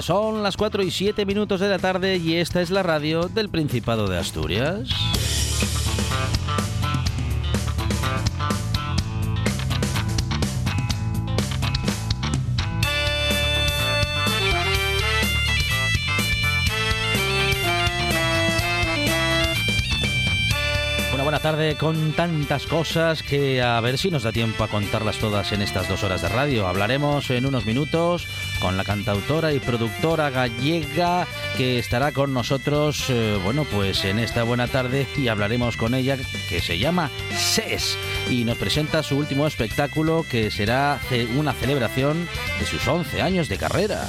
Son las 4 y 7 minutos de la tarde y esta es la radio del Principado de Asturias. Una buena tarde con tantas cosas que a ver si nos da tiempo a contarlas todas en estas dos horas de radio. Hablaremos en unos minutos con la cantautora y productora gallega que estará con nosotros, eh, bueno, pues en esta buena tarde y hablaremos con ella que se llama SES y nos presenta su último espectáculo que será una celebración de sus 11 años de carrera.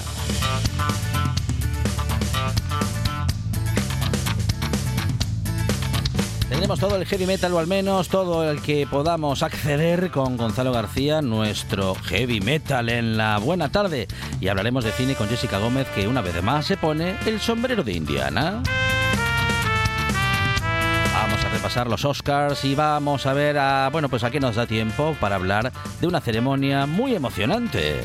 Tendremos todo el heavy metal o al menos todo el que podamos acceder con Gonzalo García, nuestro heavy metal en la buena tarde. Y hablaremos de cine con Jessica Gómez que una vez más se pone el sombrero de Indiana. Vamos a repasar los Oscars y vamos a ver a, bueno, pues a qué nos da tiempo para hablar de una ceremonia muy emocionante.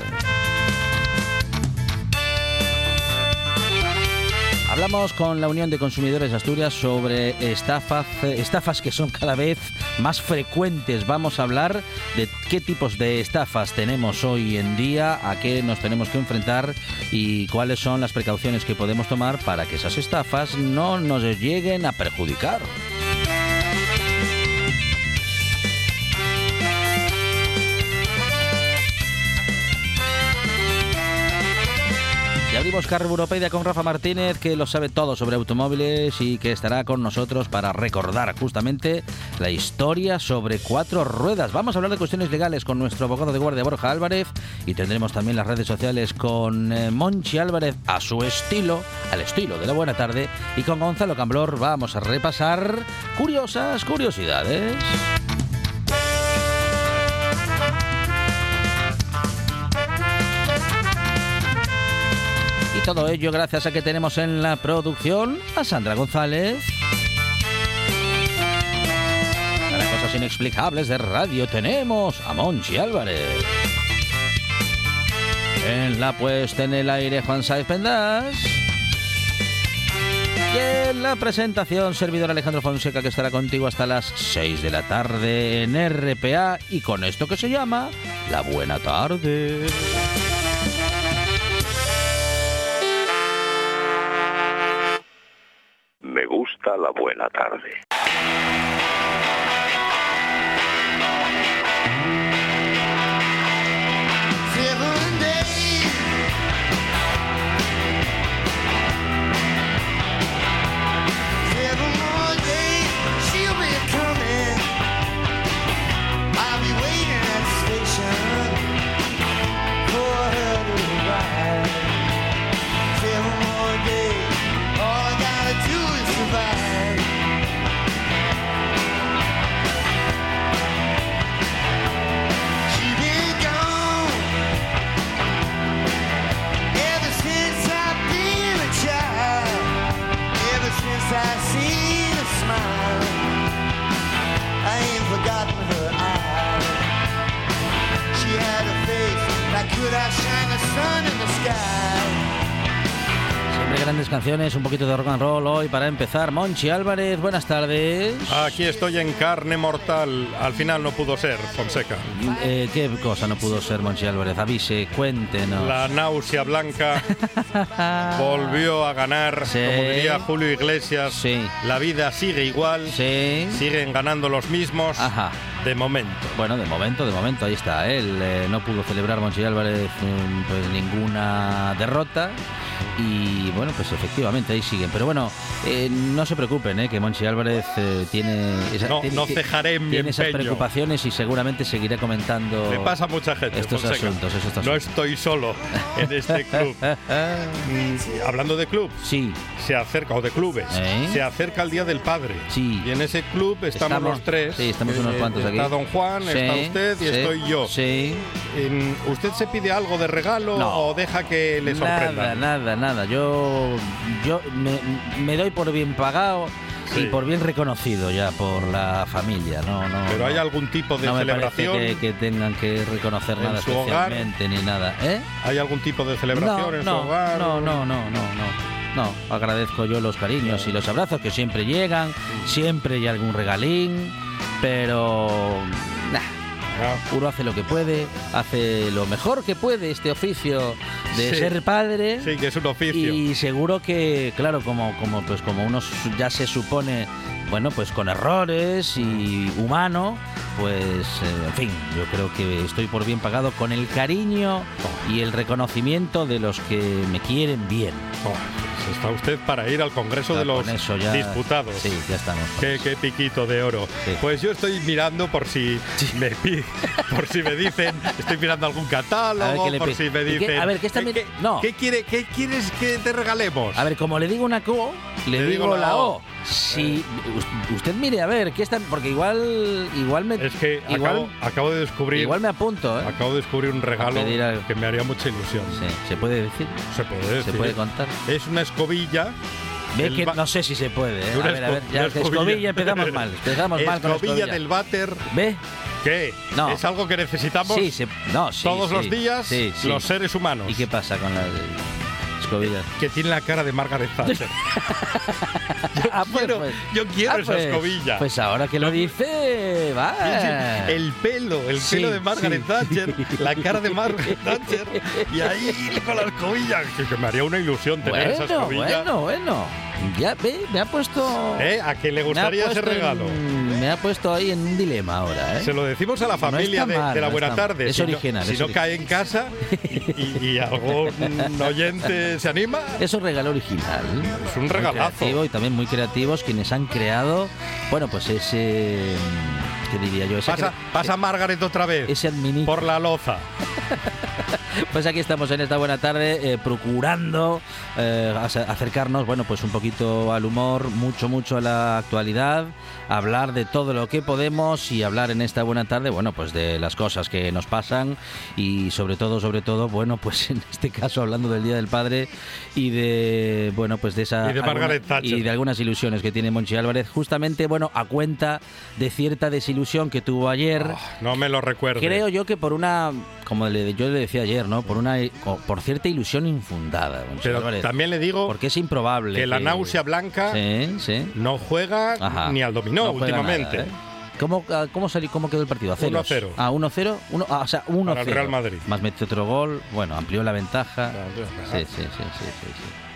Hablamos con la Unión de Consumidores de Asturias sobre estafas, estafas que son cada vez más frecuentes. Vamos a hablar de qué tipos de estafas tenemos hoy en día, a qué nos tenemos que enfrentar y cuáles son las precauciones que podemos tomar para que esas estafas no nos lleguen a perjudicar. Abrimos Carro Europedia con Rafa Martínez, que lo sabe todo sobre automóviles y que estará con nosotros para recordar justamente la historia sobre cuatro ruedas. Vamos a hablar de cuestiones legales con nuestro abogado de guardia Borja Álvarez y tendremos también las redes sociales con eh, Monchi Álvarez a su estilo, al estilo de la buena tarde, y con Gonzalo Camblor vamos a repasar curiosas curiosidades. Todo ello gracias a que tenemos en la producción a Sandra González. Para cosas inexplicables de radio tenemos a Monchi Álvarez. En la puesta en el aire Juan Saez Pendas. Y en la presentación, servidor Alejandro Fonseca, que estará contigo hasta las 6 de la tarde en RPA y con esto que se llama La Buena Tarde. Buena tarde. Grandes canciones, un poquito de rock and roll hoy para empezar. Monchi Álvarez, buenas tardes. Aquí estoy en carne mortal. Al final no pudo ser, Fonseca. Eh, ¿Qué cosa no pudo ser Monchi Álvarez? Avise, cuéntenos. La náusea blanca volvió a ganar. Sí. Como diría Julio Iglesias, Sí. la vida sigue igual. Sí. Siguen ganando los mismos. Ajá. De momento. Bueno, de momento, de momento, ahí está. Él eh, no pudo celebrar Monchi Álvarez mm, pues ninguna derrota. Y bueno, pues efectivamente ahí siguen. Pero bueno, eh, no se preocupen, eh, que Monchi Álvarez eh, tiene, esa- No, tiene- no cejaré en mi tiene esas preocupaciones y seguramente seguirá comentando Le pasa mucha gente. estos Fonseca. asuntos. Estos No estoy solo en este club. Hablando de club, Sí, se acerca, o de clubes, ¿Eh? se acerca el Día del Padre. Sí. Y en ese club estamos, los tres. Sí, estamos unos Eh, aquí. Está don Juan, Sí, está usted y sí, estoy yo. Sí. ¿Usted se pide algo de regalo No. o deja que le Nada, sorprendan? nada, nada. Yo, yo me, me doy por bien pagado Sí. y por bien reconocido ya por la familia. No, no. ¿Pero no. hay algún tipo de no me celebración? que, que tengan que reconocer nada su hogar? especialmente ni nada. ¿Eh? ¿Hay algún tipo de celebración no, en no, su hogar? no, no, no, no, no. No, agradezco yo los cariños y los abrazos que siempre llegan, siempre hay algún regalín, pero nah, Ah, uno hace lo que puede, hace lo mejor que puede este oficio de Sí. ser padre. Sí, que es un oficio. Y seguro que, claro, como, como, pues como uno ya se supone, bueno, pues con errores y humano, pues, eh, en fin, yo creo que estoy por bien pagado con el cariño y el reconocimiento de los que me quieren bien. Oh, pues está usted para ir al Congreso Ya de los eso ya- Diputados. Sí, ya estamos. Qué, qué piquito de oro. Sí. Pues yo estoy mirando por si me pi- por si me dicen, estoy mirando algún catálogo, por si me ¿Y qué? dicen. A ver, ¿qué está ¿qué, no. ¿qué quiere, ¿Qué quieres que te regalemos? A ver, como le digo una co, le, Le digo, digo la O. O. Si us- usted mire a ver, ¿qué está? Porque igual, igual me, es que igual, acabo, acabo de descubrir igual me apunto, ¿eh? acabo de descubrir un regalo que me haría mucha ilusión. Sí, se puede decir, Se puede se decir. puede contar. Es una escobilla. Ve que no sé si se puede, ¿eh? A ver, a ver, ya que escobilla empezamos mal. Empezamos mal con escobilla escobilla. del váter. ¿Ve? ¿Qué? No. ¿Es algo que necesitamos Sí, se, no, sí, todos sí. los días los seres humanos? ¿Y qué pasa con las escobillas? que tiene la cara de Margaret Thatcher. yo, Ah, pues, quiero, pues. yo quiero Ah, esa pues, escobilla. Pues ahora que lo dice, va. el pelo, el Sí, pelo de Margaret sí. Thatcher, la cara de Margaret Thatcher, y ahí con la escobilla, que, que me haría una ilusión tener esa escobilla. bueno, bueno. Ya ve, me ha puesto. ¿Eh? ¿A que le gustaría ese en- regalo? Me ha puesto ahí en un dilema ahora, ¿eh? Se lo decimos a la familia de, mal, de la no buena tarde. Es si original, No, si no cae en casa y, y algún oyente se anima, Es un regalo original. es un regalazo. y también muy creativos quienes han creado, bueno, pues ese. ¿Qué diría yo? Ese, Pasa, pasa Margaret otra vez ese por la loza. Pues aquí estamos en esta buena tarde eh, procurando eh, ace- acercarnos, bueno, pues un poquito al humor, mucho, mucho a la actualidad, hablar de todo lo que podemos y hablar en esta buena tarde, bueno, pues de las cosas que nos pasan y sobre todo, sobre todo, bueno, pues en este caso hablando del Día del Padre y de, bueno, pues de esa... Y de Margaret Thatcher. y de algunas ilusiones que tiene Monchi Álvarez, justamente, bueno, a cuenta de cierta desilusión que tuvo ayer. Oh, no me lo recuerdo. Creo yo que por una, como le- yo le decía ayer, ¿no? Por una, por cierta ilusión infundada. Pero Álvarez. también le digo porque es improbable que la náusea blanca Sí, sí. no juega Ajá. ni al dominó No últimamente. nada, ¿eh? ¿Cómo, ah, cómo, salió, ¿Cómo quedó el partido? ¿A ceros? 1-0. Ah, 1-0. Uno- ah, o sea, 1-0. Para el Real Madrid. Más metió otro gol. Bueno, amplió la ventaja. Sí, sí, sí, sí, sí.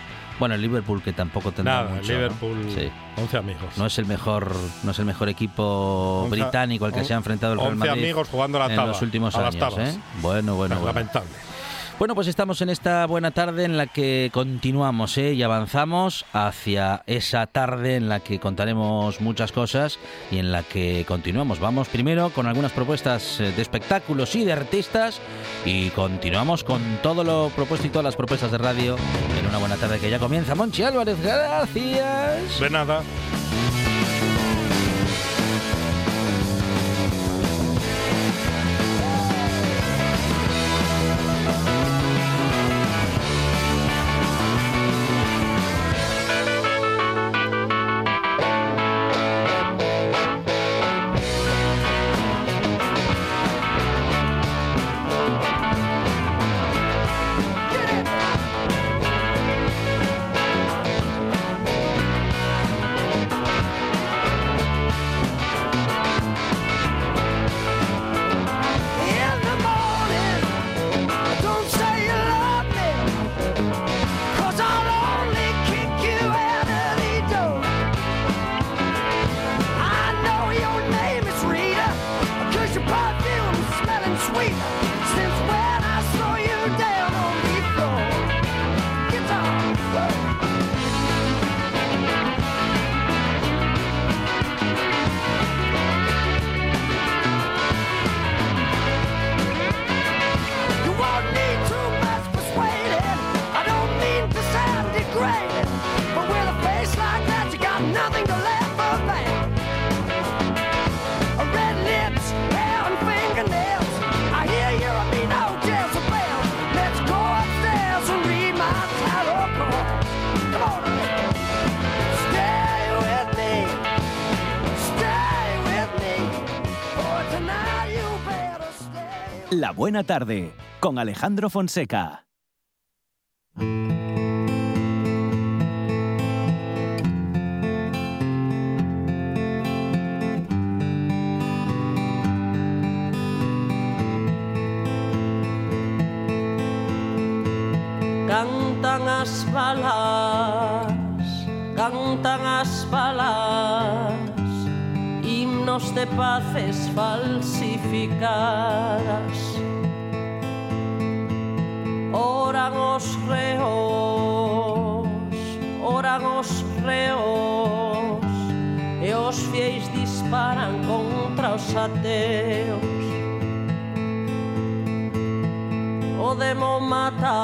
Bueno, el Liverpool que tampoco tendrá Nada, mucho, ¿no? Liverpool, Sí. 11 amigos. No es el mejor, no es el mejor equipo Once- británico al que on- se ha enfrentado el Real 11 Madrid amigos jugando a la en taba, los últimos a las años. tabas. ¿eh? Bueno, bueno, bueno. Lamentable. Bueno, pues estamos en esta buena tarde en la que continuamos ¿eh? y avanzamos hacia esa tarde en la que contaremos muchas cosas y en la que continuamos. Vamos primero con algunas propuestas eh, de espectáculos y de artistas y continuamos con todo lo propuesto y todas las propuestas de radio en una buena tarde que ya comienza. Monchi Álvarez, gracias. De nada. Pop! La Buena Tarde con Alejandro Fonseca. Cantan as balas, cantan as balas, himnos de paces falsificadas. oran os reos, oran os reos, e os fiéis disparan contra os ateos. demo matar,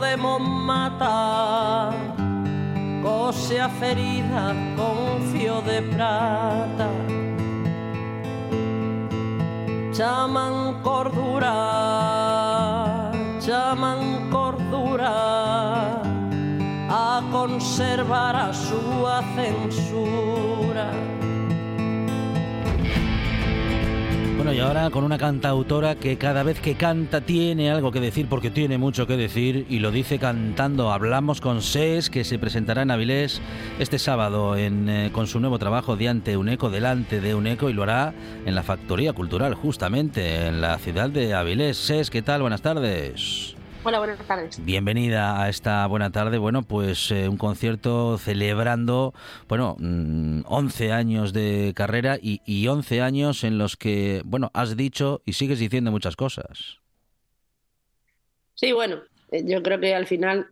demo matar, cose a ferida con fio de prata. Chaman cordura chaman cordura a conservar a súa censura. Bueno, y ahora con una cantautora que cada vez que canta tiene algo que decir, porque tiene mucho que decir, y lo dice cantando. Hablamos con SES, que se presentará en Avilés este sábado en, eh, con su nuevo trabajo Diante Uneco, delante de Uneco, y lo hará en la Factoría Cultural, justamente en la ciudad de Avilés. SES, ¿qué tal? Buenas tardes. Hola, buenas tardes. Bienvenida a esta buena tarde. Bueno, pues eh, un concierto celebrando, bueno, mm, 11 años de carrera y, y 11 años en los que, bueno, has dicho y sigues diciendo muchas cosas. Sí, bueno, eh, yo creo que al final,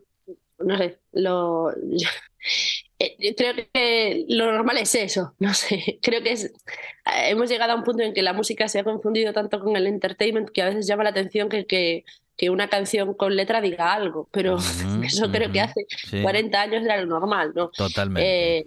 no sé, lo, eh, yo creo que lo normal es eso, no sé, creo que es, hemos llegado a un punto en que la música se ha confundido tanto con el entertainment que a veces llama la atención que, que, que una canción con letra diga algo, pero eso creo que hace sí. 40 años era lo normal, ¿no? Totalmente. Eh,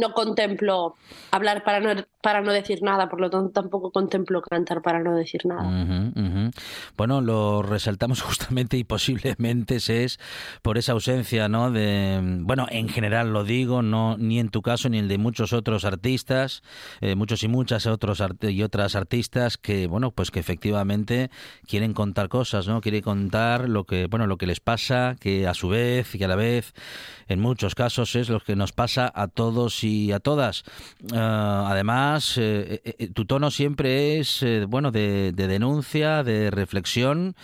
no contemplo hablar para no, para no decir nada, por lo tanto tampoco contemplo cantar para no decir nada. Ujú, ujú. Bueno, lo resaltamos justamente y posiblemente es por esa ausencia, ¿no? De, bueno, en general lo digo, no ni en tu caso ni el de muchos otros artistas, eh, muchos y muchas otros y otras artistas que, bueno, pues que efectivamente quieren contar cosas, ¿no? Quieren contar lo que, bueno, lo que les pasa, que a su vez y a la vez, en muchos casos es lo que nos pasa a todos y a todas. Ah, además, eh, eh, eh, tu tono siempre es, bueno, de, de denuncia, de reflexión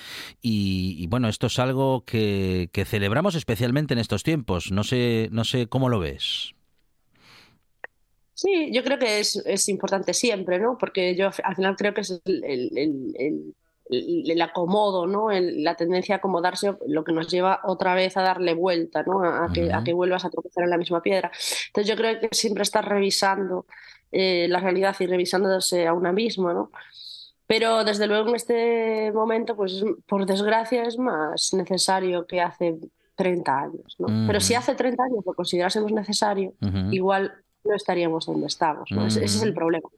y, bueno, esto es algo que, que celebramos especialmente en estos tiempos. No sé, no sé cómo lo ves. Sí, yo creo que es, es importante siempre, ¿no? Porque yo al final creo que es el- el- acomodo, ¿no? El- la tendencia a acomodarse lo que nos lleva otra vez a darle vuelta, ¿no? A, a que, a que vuelvas a tropezar en la misma piedra. Entonces yo creo que siempre estar revisando eh, la realidad y revisándose a una misma, ¿no? Pero desde luego en este momento, pues por desgracia es más necesario que hace 30 años, ¿no? Pero si hace 30 años lo considerásemos necesario, igual no estaríamos donde estamos, ¿no? Ese, ese es el Ujú. problema.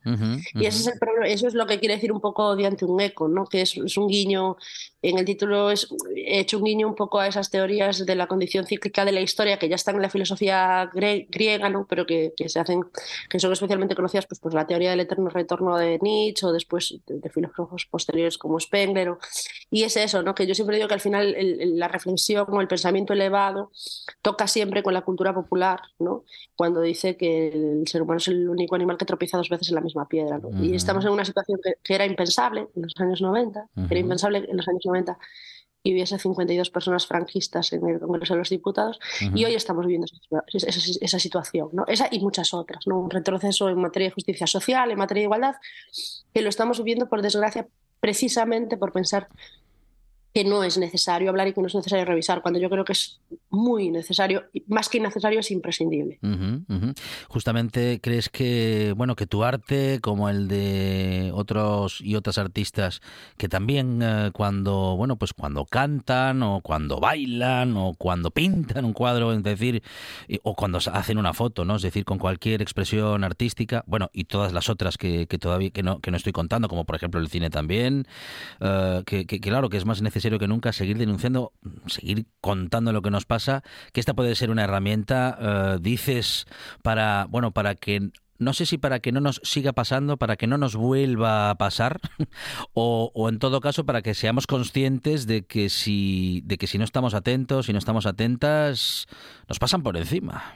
Y ese es el problema, eso es lo que quiere decir un poco diante un eco, ¿no? Que es, es un guiño, en el título es, he hecho un guiño un poco a esas teorías de la condición cíclica de la historia que ya están en la filosofía gre- griega, ¿no? Pero que, que se hacen, que son especialmente conocidas pues, por la teoría del eterno retorno de Nietzsche o después de, de filósofos posteriores como Spengler. o- y es eso, ¿no? Que yo siempre digo que al final el- el- la reflexión o el pensamiento elevado toca siempre con la cultura popular, ¿no? Cuando dice que el ser humano es el único animal que tropieza dos veces en la misma piedra, ¿no? Y Ujú. estamos en una situación que, que era impensable en los años 90, que era impensable en los años 90, y hubiese 52 personas franquistas en el Congreso de los Diputados y hoy estamos viviendo esa, esa- esa situación, ¿no? Esa y muchas otras, ¿no? Un retroceso en materia de justicia social, en materia de igualdad, que lo estamos viviendo por desgracia precisamente por pensar que no es necesario hablar y que no es necesario revisar, cuando yo creo que es muy necesario, más que innecesario, es imprescindible. Justamente crees que bueno que tu arte como el de otros y otras artistas que también eh, cuando bueno pues cuando cantan o cuando bailan o cuando pintan un cuadro es decir o cuando hacen una foto no es decir con cualquier expresión artística bueno y todas las otras que, que todavía que no que no estoy contando como por ejemplo el cine también eh, que- que claro que es más necesario que nunca seguir denunciando seguir contando lo que nos pasa que esta puede ser una herramienta eh, dices para bueno para que no sé si para que no nos siga pasando, para que no nos vuelva a pasar, o, o en todo caso para que seamos conscientes de que si, de que si no estamos atentos, si no estamos atentas, nos pasan por encima.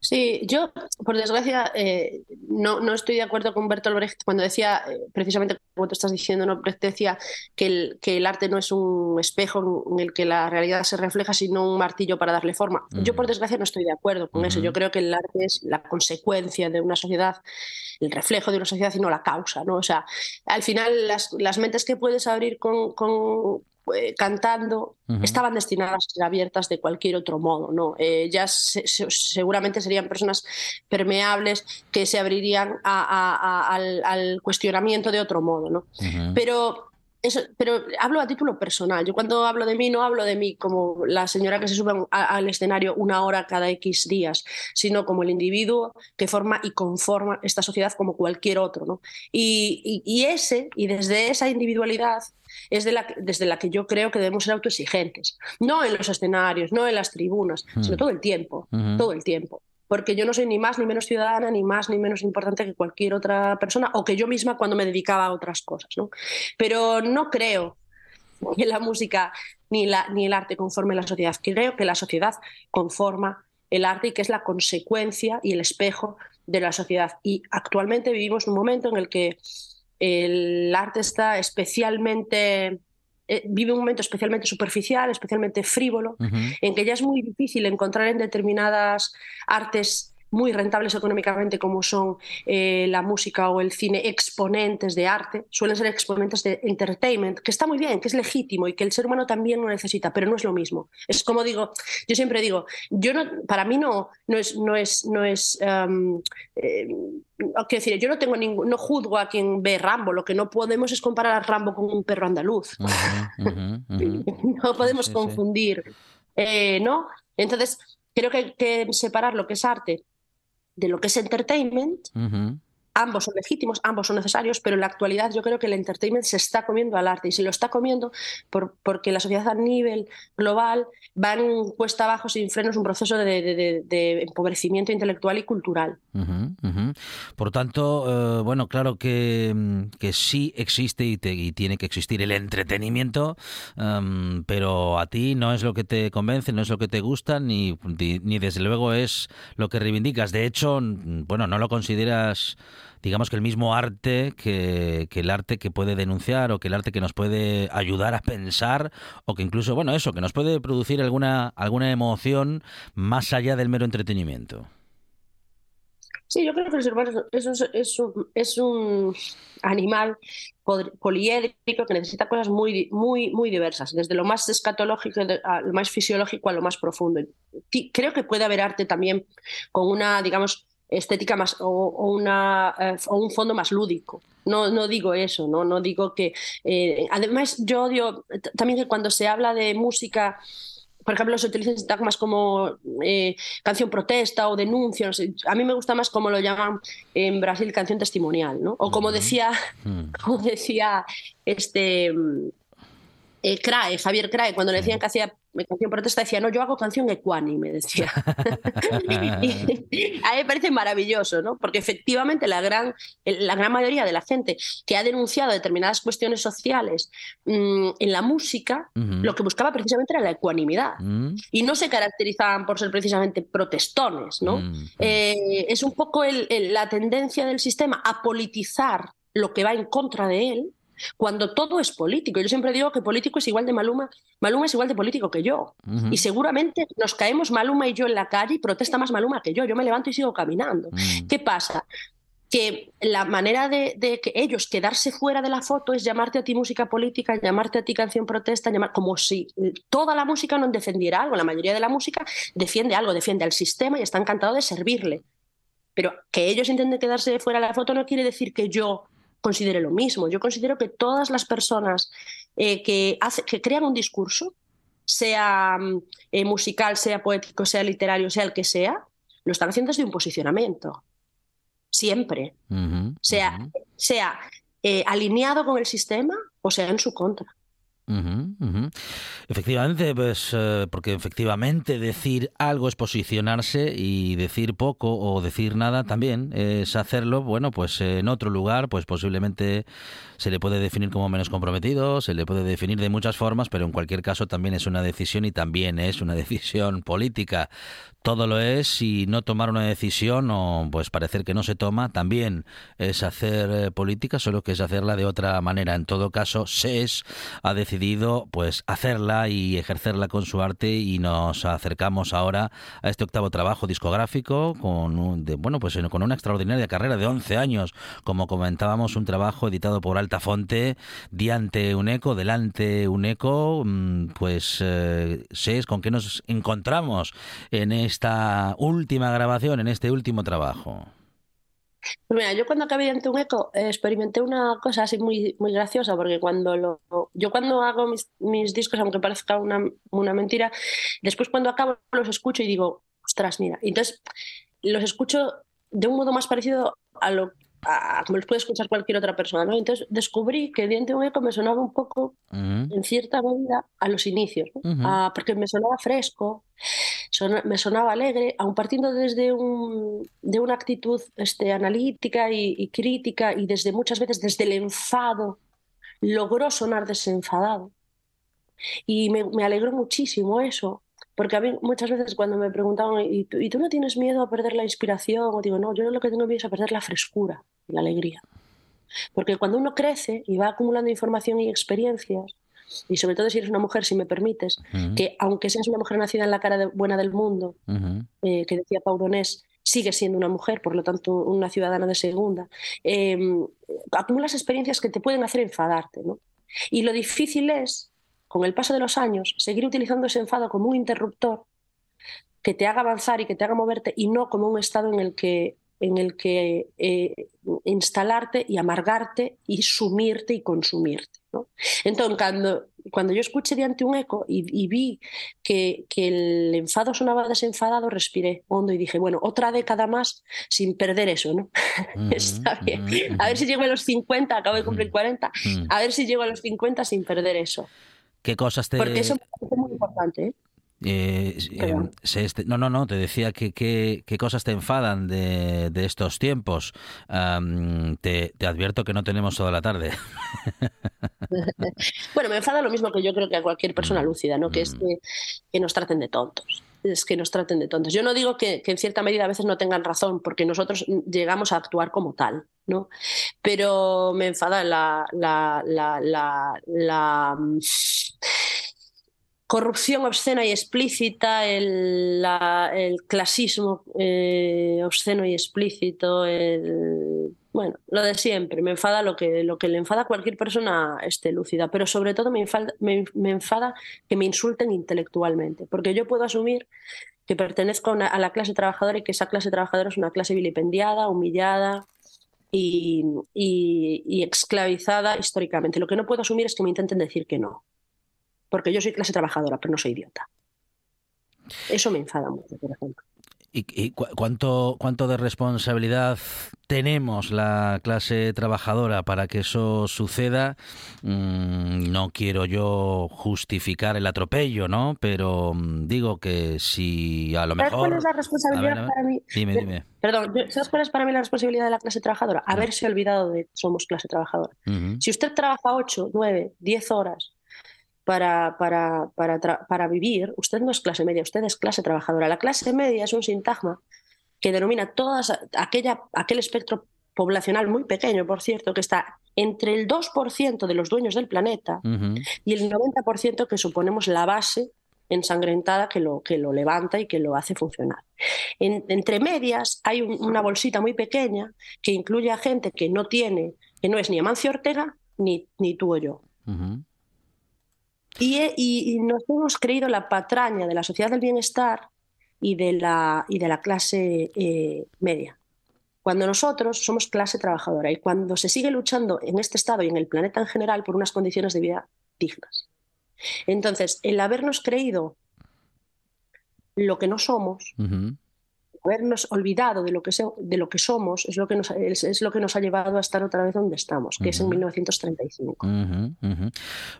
Sí, yo, por desgracia, eh, no, no estoy de acuerdo con Bertolt Brecht cuando decía, eh, precisamente como tú estás diciendo, ¿no? Brecht decía que el, que el arte no es un espejo en el que la realidad se refleja, sino un martillo para darle forma. Yo, por desgracia, no estoy de acuerdo con eso. Yo creo que el arte es la consecuencia de una sociedad, el reflejo de una sociedad y no la causa, ¿no? O sea, al final, las, las mentes que puedes abrir con, con, eh, cantando estaban destinadas a ser abiertas de cualquier otro modo, ¿no? Eh, ya se- se- seguramente serían personas permeables que se abrirían a- a- a- al, al cuestionamiento de otro modo, ¿no? Pero eso, pero hablo a título personal. Yo cuando hablo de mí no hablo de mí como la señora que se sube a- al escenario una hora cada X días, sino como el individuo que forma y conforma esta sociedad como cualquier otro, ¿no? Y, y- y ese, y desde esa individualidad es de la, desde la que yo creo que debemos ser autoexigentes. No en los escenarios, no en las tribunas, sino todo el tiempo, todo el tiempo. Porque yo no soy ni más ni menos ciudadana, ni más ni menos importante que cualquier otra persona, o que yo misma cuando me dedicaba a otras cosas, ¿no? Pero no creo que la música ni, ni el arte conforme la sociedad. Creo que la sociedad conforma el arte y que es la consecuencia y el espejo de la sociedad. Y actualmente vivimos un momento en el que el arte está especialmente, eh, vive un momento especialmente superficial, especialmente frívolo, en que ya es muy difícil encontrar en determinadas artes muy rentables económicamente como son eh, la música o el cine exponentes de arte, suelen ser exponentes de entertainment, que está muy bien, que es legítimo y que el ser humano también lo necesita, pero no es lo mismo. Es como digo, yo siempre digo, yo no, para mí no, no es, no es, no es um, eh, quiero decir, yo no tengo ningún, no juzgo a quien ve Rambo, lo que no podemos es comparar a Rambo con un perro andaluz. No podemos Sí, sí. confundir, eh, ¿no? Entonces, creo que hay que separar lo que es arte de lo que es entertainment. Ambos son legítimos, ambos son necesarios, pero en la actualidad yo creo que el entertainment se está comiendo al arte y se lo está comiendo por- porque la sociedad a nivel global va en cuesta abajo sin frenos un proceso de, empobrecimiento intelectual y cultural. Por tanto, eh, bueno, claro que, mm, que sí existe y, te- y tiene que existir el entretenimiento, em, pero a ti no es lo que te convence, no es lo que te gusta, ni, ni, desde luego es lo que reivindicas. De hecho, bueno, no lo consideras, digamos que el mismo arte que, el arte que puede denunciar o que el arte que nos puede ayudar a pensar o que incluso, bueno, eso, que nos puede producir alguna, alguna emoción más allá del mero entretenimiento. Sí, yo creo que el ser humano es, un, es un animal poliédrico que necesita cosas muy, muy, muy diversas, desde lo más escatológico a lo más fisiológico a lo más profundo. Creo que puede haber arte también con una, digamos, estética más o, o una, eh, o un fondo más lúdico. No, no digo eso, no, no digo que... eh, además, yo odio también que cuando se habla de música por ejemplo, se utilizan sintagmas como eh, canción protesta o denuncia. no sé. A mí me gusta más como lo llaman en Brasil canción testimonial, ¿no? O como decía, Mm. como decía este mm, eh, Crae, Javier Crae, cuando le decían que hacía canción protesta, decía, no, yo hago canción ecuánime, decía. Y a mí me parece maravilloso, ¿no? Porque efectivamente la gran, la gran mayoría de la gente que ha denunciado determinadas cuestiones sociales mm, en la música, lo que buscaba precisamente era la ecuanimidad. Mm, Y no se caracterizaban por ser precisamente protestones, ¿no? mm, mm. Eh, es un poco el- el- la tendencia del sistema a politizar lo que va en contra de él cuando todo es político. Yo siempre digo que político es igual de Maluma, Maluma es igual de político que yo. Y seguramente nos caemos Maluma y yo en la calle y protesta más Maluma que yo. Yo me levanto y sigo caminando. Mm. ¿Qué pasa? Que la manera de, de que ellos quedarse fuera de la foto es llamarte a ti música política, llamarte a ti canción protesta, llamar, como si toda la música no defendiera algo. La mayoría de la música defiende algo, defiende al sistema y está encantado de servirle. Pero que ellos intenten quedarse fuera de la foto no quiere decir que yo considere lo mismo. Yo considero que todas las personas eh, que, hace- que crean un discurso, sea mm, eh, musical, sea poético, sea literario, sea el que sea, lo están haciendo desde un posicionamiento. Siempre. Sea, sea eh, alineado con el sistema o sea en su contra. Efectivamente, pues eh, porque efectivamente decir algo es posicionarse y decir poco o decir nada también es hacerlo, bueno, pues en otro lugar, pues posiblemente se le puede definir como menos comprometido, se le puede definir de muchas formas, pero en cualquier caso también es una decisión y también es una decisión política. Todo lo es y no tomar una decisión o pues parecer que no se toma también es hacer eh, política, solo que es hacerla de otra manera. En todo caso, SES ha decidido pues hacerla y ejercerla con su arte y nos acercamos ahora a este octavo trabajo discográfico con un, de, bueno pues con una extraordinaria carrera de 11 años, como comentábamos, un trabajo editado por Altafonte, diante un eco, delante un eco, mm, pues eh, ¿con qué nos encontramos en esta última grabación, en este último trabajo? Pues mira, yo cuando acabé ante un eco eh, experimenté una cosa así muy, muy graciosa, porque cuando lo, yo cuando hago mis, mis discos, aunque parezca una, una mentira, después cuando acabo los escucho y digo, ostras, mira, y entonces los escucho de un modo más parecido a lo a, como los puede escuchar cualquier otra persona, ¿no? Entonces descubrí que Diente un eco me sonaba un poco, Ujú, en cierta medida, a los inicios, ¿no? Ujú. Ah, porque me sonaba fresco, me sonaba alegre, aun partiendo desde un, de una actitud este, analítica y, crítica y desde muchas veces desde el enfado, logró sonar desenfadado. Y me, me alegró muchísimo eso, porque a mí muchas veces cuando me preguntaban, ¿y tú, y tú no tienes miedo a perder la inspiración? O digo, no, yo lo que tengo miedo es a perder la frescura la alegría. Porque cuando uno crece y va acumulando información y experiencias, y sobre todo si eres una mujer, si me permites, que aunque seas una mujer nacida en la cara de- buena del mundo, eh, que decía Pau Donés, sigue siendo una mujer, por lo tanto una ciudadana de segunda, eh, acumulas experiencias que te pueden hacer enfadarte. ¿no? Y lo difícil es, con el paso de los años, seguir utilizando ese enfado como un interruptor que te haga avanzar y que te haga moverte y no como un estado en el que en el que eh, instalarte y amargarte y sumirte y consumirte. ¿No? Entonces, cuando, cuando yo escuché de ante un eco y, vi que, que el enfado sonaba desenfadado, respiré hondo y dije, bueno, otra década más sin perder eso, ¿no? Ujú, Está bien. ujú, A ver si llego a los 50, acabo de cumplir 40, ujú. a ver si llego a los 50 sin perder eso. ¿Qué cosas te... Porque eso me parece muy importante. ¿eh? Eh, eh, se este- no, no, no, te decía que qué cosas te enfadan de, de estos tiempos. Te, te advierto que no tenemos toda la tarde. Bueno, me enfada lo mismo que yo creo que a cualquier persona Mm, lúcida, ¿no? Que es mm. que, que nos traten de tontos. Es que nos traten de tontos. Yo no digo que, que en cierta medida a veces no tengan razón, porque nosotros llegamos a actuar como tal, ¿no? Pero me enfada la, la, la, la, corrupción obscena y explícita, el, la- el clasismo eh, obsceno y explícito, bueno, lo de siempre. Me enfada lo que, lo que le enfada a cualquier persona este, lúcida, pero sobre todo me enfada, que me insulten intelectualmente, porque yo puedo asumir que pertenezco a, una- la clase trabajadora y que esa clase trabajadora es una clase vilipendiada, humillada. Y- y esclavizada históricamente. Lo que no puedo asumir es que me intenten decir que no porque yo soy clase trabajadora, pero no soy idiota. Eso me enfada mucho, por ejemplo. ¿Y, y cu- cuánto, cuánto de responsabilidad tenemos la clase trabajadora para que eso suceda? Mm, no quiero yo justificar el atropello, ¿no? Pero mm, digo que si a lo ¿Sabes mejor... cuál es la responsabilidad ver, para mí? Dime, dime. Perdón, ¿sabes cuál es para mí la responsabilidad de la clase trabajadora? Haberse olvidado de que somos clase trabajadora. Si usted trabaja 8, 9, 10 horas para, para, para, para vivir, usted no es clase media, usted es clase trabajadora. La clase media es un sintagma que denomina todas aquella, aquel espectro poblacional muy pequeño, por cierto, que está entre el 2% de los dueños del planeta y el 90% que suponemos la base ensangrentada que lo, que lo levanta y que lo hace funcionar. En- entre medias hay un- una bolsita muy pequeña que incluye a gente que no tiene, que no es ni Amancio Ortega ni, ni tú o yo. Ujú. Y, he- y- y nos hemos creído la patraña de la sociedad del bienestar y de la, y de la clase eh, media. Cuando nosotros somos clase trabajadora y cuando se sigue luchando en este estado y en el planeta en general por unas condiciones de vida dignas. Entonces, el habernos creído lo que no somos. Habernos olvidado de lo que, de lo que somos, es lo que, nos, es, es lo que nos ha llevado a estar otra vez donde estamos, que es en Ujú. 1935. Ujú, ujú.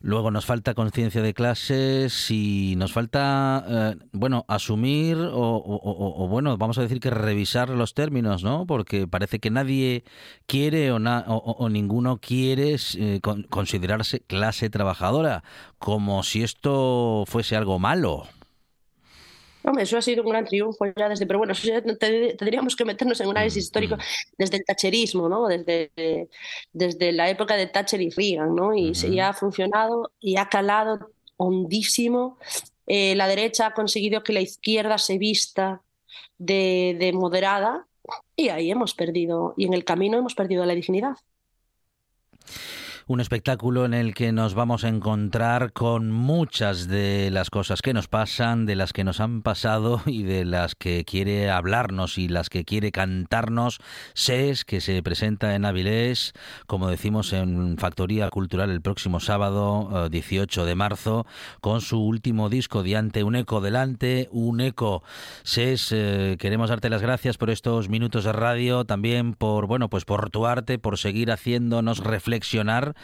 Luego nos falta conciencia de clases y nos falta, eh, bueno, asumir o, o- o- o, bueno, vamos a decir que revisar los términos, ¿no? Porque parece que nadie quiere o, na- ninguno quiere eh, con- considerarse clase trabajadora, como si esto fuese algo malo. Hombre, eso ha sido un gran triunfo ya desde, pero bueno, eso ya te- tendríamos que meternos en un análisis histórico desde el thatcherismo, ¿no? Desde, desde la época de Thatcher y Reagan, ¿no? Y, Ujú. ha funcionado y ha calado hondísimo. Eh, la derecha ha conseguido que la izquierda se vista de, de moderada y ahí hemos perdido, y en el camino hemos perdido la dignidad. Un espectáculo en el que nos vamos a encontrar con muchas de las cosas que nos pasan, de las que nos han pasado y de las que quiere hablarnos y las que quiere cantarnos SES, que se presenta en Avilés, como decimos en Factoría Cultural el próximo sábado, eh, 18 de marzo, con su último disco, Diante un eco delante, un eco. SES, eh, queremos darte las gracias por estos minutos de radio, también por, bueno, pues por tu arte, por seguir haciéndonos reflexionar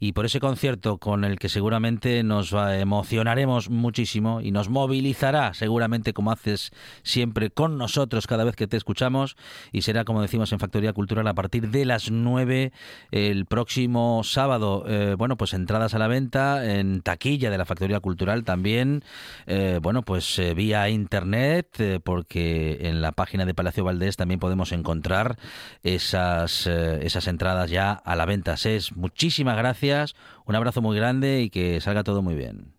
y por ese concierto con el que seguramente nos eh, emocionaremos muchísimo y nos movilizará seguramente como haces siempre con nosotros cada vez que te escuchamos y será como decimos en Factoría Cultural a partir de las 9 el próximo sábado. Eh, bueno, pues entradas a la venta en taquilla de la Factoría Cultural también, eh, bueno, pues vía internet porque en la página de Palacio Valdés también podemos encontrar esas, esas entradas ya a la venta. Es muchísimas gracias, un abrazo muy grande y que salga todo muy bien.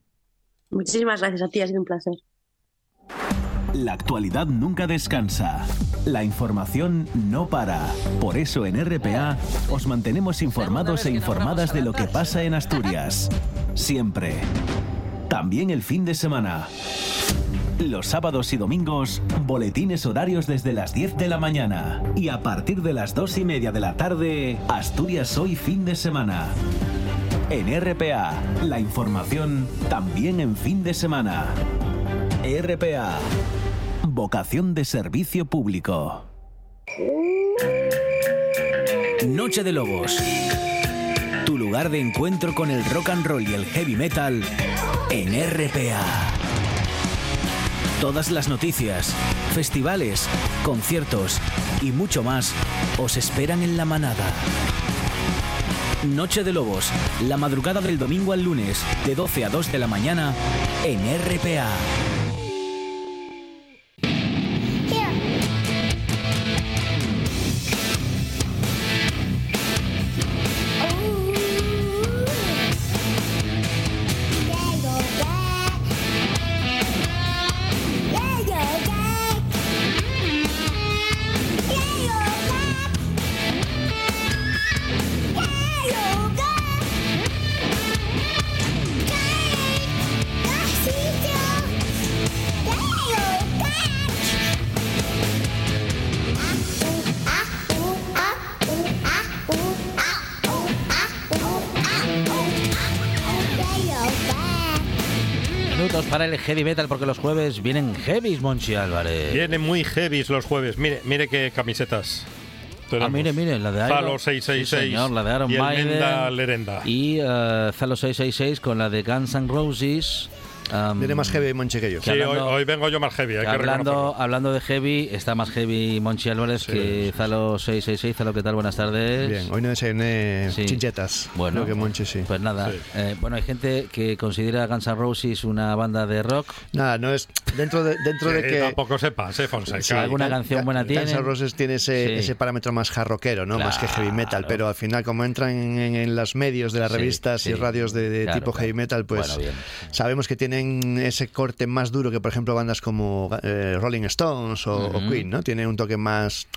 Muchísimas gracias a ti, ha sido un placer. La actualidad nunca descansa. La información no para. Por eso en RPA os mantenemos informados e informadas de lo que pasa en Asturias. Siempre. También el fin de semana. Los sábados y domingos, boletines horarios desde las 10 de la mañana. Y a partir de las 2 y media de la tarde, Asturias hoy fin de semana. En RPA, la información también en fin de semana. RPA. Vocación de servicio público. Noche de Lobos. Tu lugar de encuentro con el rock and roll y el heavy metal en RPA. Todas las noticias, festivales, conciertos y mucho más os esperan en la manada. Noche de Lobos, la madrugada del domingo al lunes, de 12 a 2 de la mañana, en RPA. Heavy metal porque los jueves vienen heavies, Monchi Álvarez. Vienen muy heavies los jueves. Mire, mire qué camisetas. Ah, tenemos. mire, mire, la de Iron Zalo 666 Sí, señor, la de Iron y. Lenda Lerenda. Y eh, Zalo 666 con la de Guns N' Roses. Am, Viene más heavy Monchi que yo. Sí, hablando- hoy, hoy vengo yo más heavy, hay que hablando, hablando de heavy, está más heavy Monchi Álvarez Sí, que sí, Zalo 666. Zalo, ¿qué tal? Buenas tardes. Bien, hoy no desayuné Sí. chinchetas. Bueno, Creo que Monchi sí. Pues nada, Sí. eh, bueno, hay gente que considera Guns N' Roses una banda de rock. Nada, no es. Dentro de, dentro Sí, de que. Tampoco sepas, eh, Fonseca. Sí, alguna Gun- canción buena Gun- Guns. N' Roses tiene ese, Sí. ese parámetro más jarroquero, ¿no? Más que heavy metal, Claro. pero al final, como entran en, en las medios de las Sí, revistas y sí. radios de, de Claro, tipo heavy claro. metal, pues Bueno, sabemos que tienen ese corte más duro que, por ejemplo, bandas como eh, Rolling Stones o. Queen, ¿no? Tienen un toque más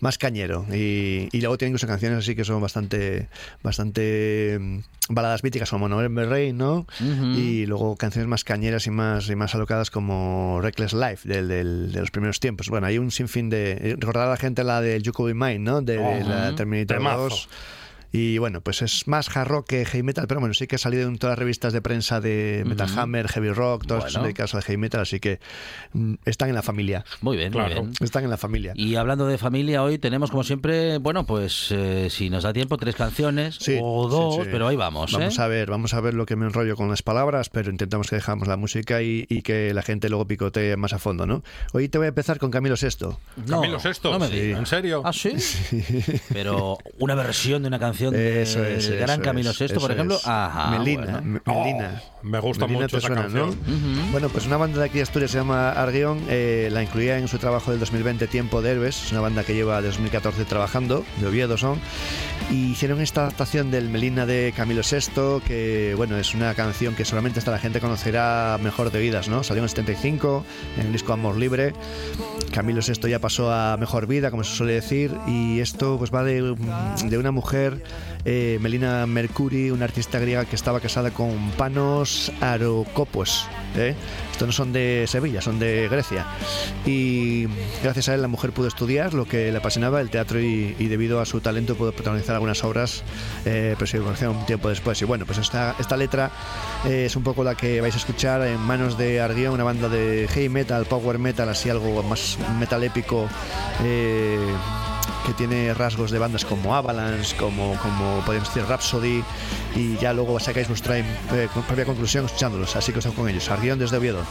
más cañero y, y luego tienen incluso canciones así que son bastante bastante mm, baladas míticas como November Rain ¿no? Y luego canciones más cañeras y más y más alocadas como Reckless Life del, del- de los primeros tiempos bueno hay un sinfín de recordar a la gente la de You Could Be Mine ¿no? de Ujú. la Terminator Temazo. 2 y bueno, pues es más hard rock que heavy metal, pero bueno, sí que ha salido en todas las revistas de prensa de Metal. Hammer, Heavy Rock, todas Bueno. son dedicadas al heavy metal, así que mm, están en la familia. Muy bien, Claro. muy bien. Están en la familia. Y hablando de familia, hoy tenemos como siempre, bueno, pues eh, si nos da tiempo, tres canciones Sí, o dos, sí. pero ahí vamos. Vamos ¿eh? a ver, vamos a ver lo que me enrollo con las palabras, pero intentamos que dejamos la música y, y que la gente luego picotee más a fondo, ¿no? Hoy te voy a empezar con Camilo Sesto. No, Camilo Sesto, no me. ¿En serio? Ah, sí. Pero una versión de una canción de, Eso es, del gran eso Camilo es, Sesto, por ejemplo. es. Ajá, Melina, bueno. Me- Oh, Melina. me gusta Melina mucho esa suena, canción. Ujú. Bueno, pues una banda de aquí de Asturias se llama Argeón, eh, la incluía en su trabajo del 2020 Tiempo de Héroes, es una banda que lleva desde 2014 trabajando, de Oviedo son, y hicieron esta adaptación del Melina de Camilo VI, que bueno, es una canción que solamente hasta la gente conocerá mejor de oídas, ¿no? Salió en el 75, en el disco Amor Libre, Camilo VI ya pasó a mejor vida, como se suele decir, y esto pues va de, de una mujer, eh, Melina Mercuri, una artista griega que estaba casada con Panos Arokopos. ¿eh? Estos no son de Sevilla, son de Grecia. Y gracias a él la mujer pudo estudiar lo que le apasionaba, el teatro, y, debido a su talento pudo protagonizar algunas obras, eh, pero se un tiempo después. Y bueno, pues esta, letra eh, es un poco la que vais a escuchar en manos de Argion, una banda de heavy metal, power metal, así algo más metal épico. Que tiene rasgos de bandas como Avalanche, como, como podríamos decir Rhapsody, y ya luego sacáis vuestra eh, propia conclusión escuchándolos. Así que os dejo con ellos. Argion desde Oviedo.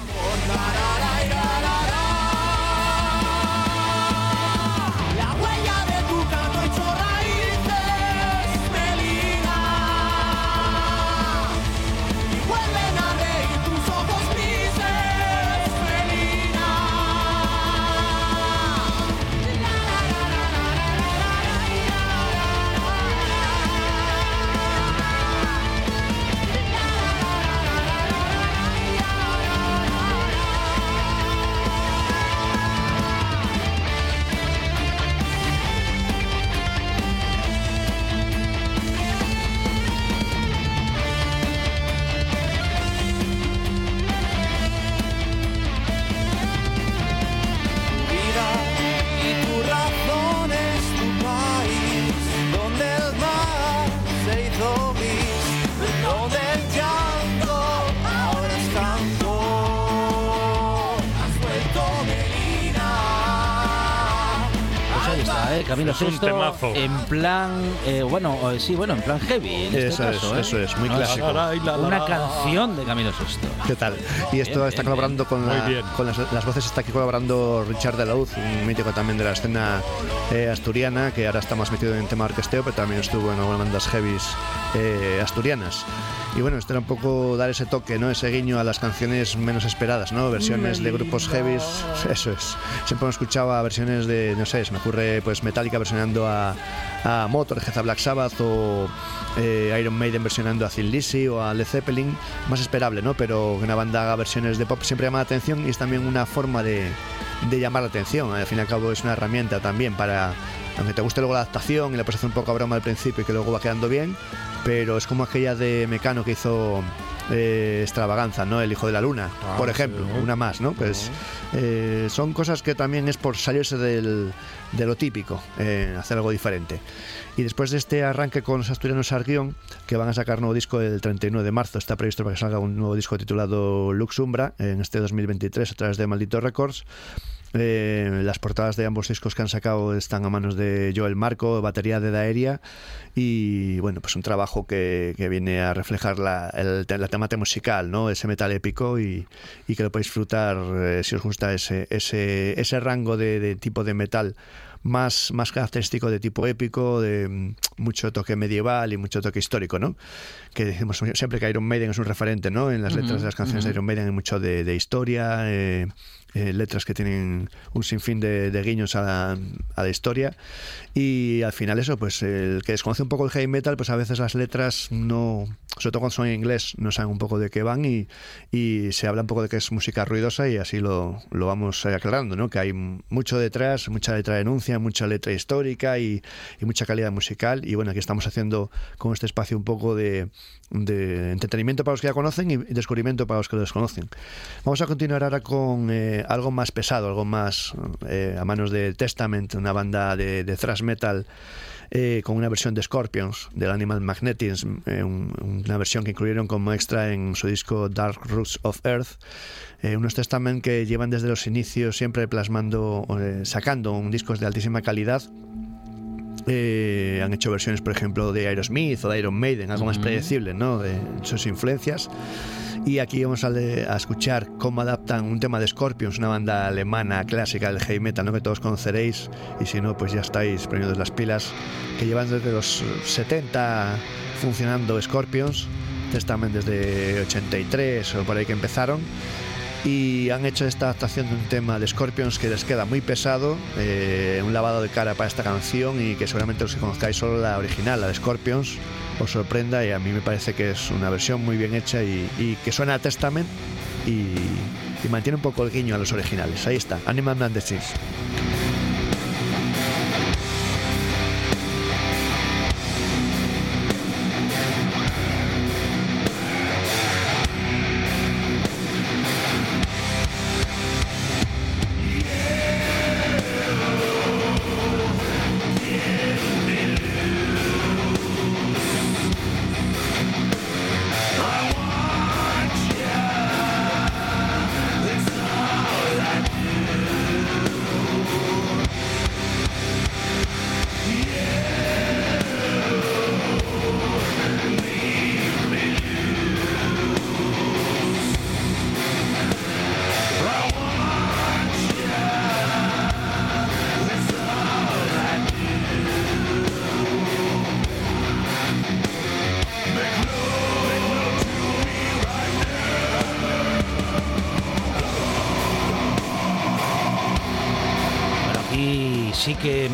En plan, eh, bueno, eh, sí, bueno, en plan heavy. En este Eso es, caso, ¿eh? eso es, muy clásico. Una canción de Camilo Sesto. ¿Qué tal? Y esto Bien, está bien, colaborando con, la- las, las voces, está aquí colaborando Richard de la Uz, un mítico también de la escena eh, asturiana, que ahora está más metido en tema orquesteo, pero también estuvo en algunas bandas heavies eh, asturianas. Y bueno, esto era un poco dar ese toque, ¿no? Ese guiño a las canciones menos esperadas, ¿no? Versiones de grupos heavies, eso es. Siempre hemos escuchado versiones de, no sé, me ocurre pues Metallica versionando a, a Motorhead, a Black Sabbath o eh, Iron Maiden versionando a Thin Lizzy o a Led Zeppelin, más esperable, ¿no? Pero una banda haga versiones de pop siempre llama la atención y es también una forma de, de llamar la atención. Al fin y al cabo es una herramienta también para, aunque te guste luego la adaptación y puedes hacer un poco a broma al principio y que luego va quedando bien, pero es como aquella de Mecano que hizo eh, Extravaganza, ¿no? El hijo de la luna, Ah, por ejemplo, sí. una más, ¿no? Pues eh, son cosas que también es por salirse del, de lo típico, eh, hacer algo diferente. Y después de este arranque con los asturianos Argión, que van a sacar nuevo disco el 39 de marzo, está previsto para que salga un nuevo disco titulado Lux Umbra en este 2023 a través de Maldito Records. Eh, las portadas de ambos discos que han sacado están a manos de Joel Marco, batería de Daeria, y bueno, pues un trabajo que, que viene a reflejar la, el, la temática musical, ¿no? ese metal épico y, y que lo podéis disfrutar eh, si os gusta ese, ese, ese rango de, de tipo de metal más, más característico de tipo épico, de mm, mucho toque medieval y mucho toque histórico, ¿no? Que decimos siempre que Iron Maiden es un referente, ¿no? En las letras Ujú, de las canciones de ujú. Iron Maiden hay mucho de, de historia, eh, eh, letras que tienen un sinfín de, de guiños a la, a la historia y al final eso, pues el que desconoce un poco el heavy metal, pues a veces las letras no, sobre todo cuando son en inglés, no saben un poco de qué van y, y se habla un poco de que es música ruidosa y así lo, lo vamos aclarando, ¿no? Que hay mucho detrás, mucha letra de denuncia, mucha letra histórica y, y mucha calidad musical y bueno, aquí estamos haciendo con este espacio un poco de, de entretenimiento para los que ya conocen y descubrimiento para los que lo desconocen. Vamos a continuar ahora con eh, algo más pesado, algo más eh, a manos de Testament, una banda de, de thrash metal eh, con una versión de Scorpions del Animal Magnetism, eh, un- una versión que incluyeron como extra en su disco Dark Roots of Earth. Eh, unos Testament que llevan desde los inicios siempre plasmando, eh, sacando un discos de altísima calidad. Eh, han hecho versiones, por ejemplo, de Aerosmith o de Iron Maiden, algo más predecible, ¿no? De sus influencias. Y aquí vamos a, escuchar cómo adaptan un tema de Scorpions, una banda alemana clásica del heavy metal, ¿no? que todos conoceréis. Y si no, pues ya estáis poniendo las pilas. Que llevan desde los 70 funcionando Scorpions. Testament desde 83 o por ahí que empezaron. Y han hecho esta adaptación de un tema de Scorpions que les queda muy pesado, eh, un lavado de cara para esta canción y que seguramente los que conozcáis solo la original, la de Scorpions, os sorprenda y a mí me parece que es una versión muy bien hecha y, y que suena a Testament y, y mantiene un poco el guiño a los originales. Ahí está, Animal Man Disease.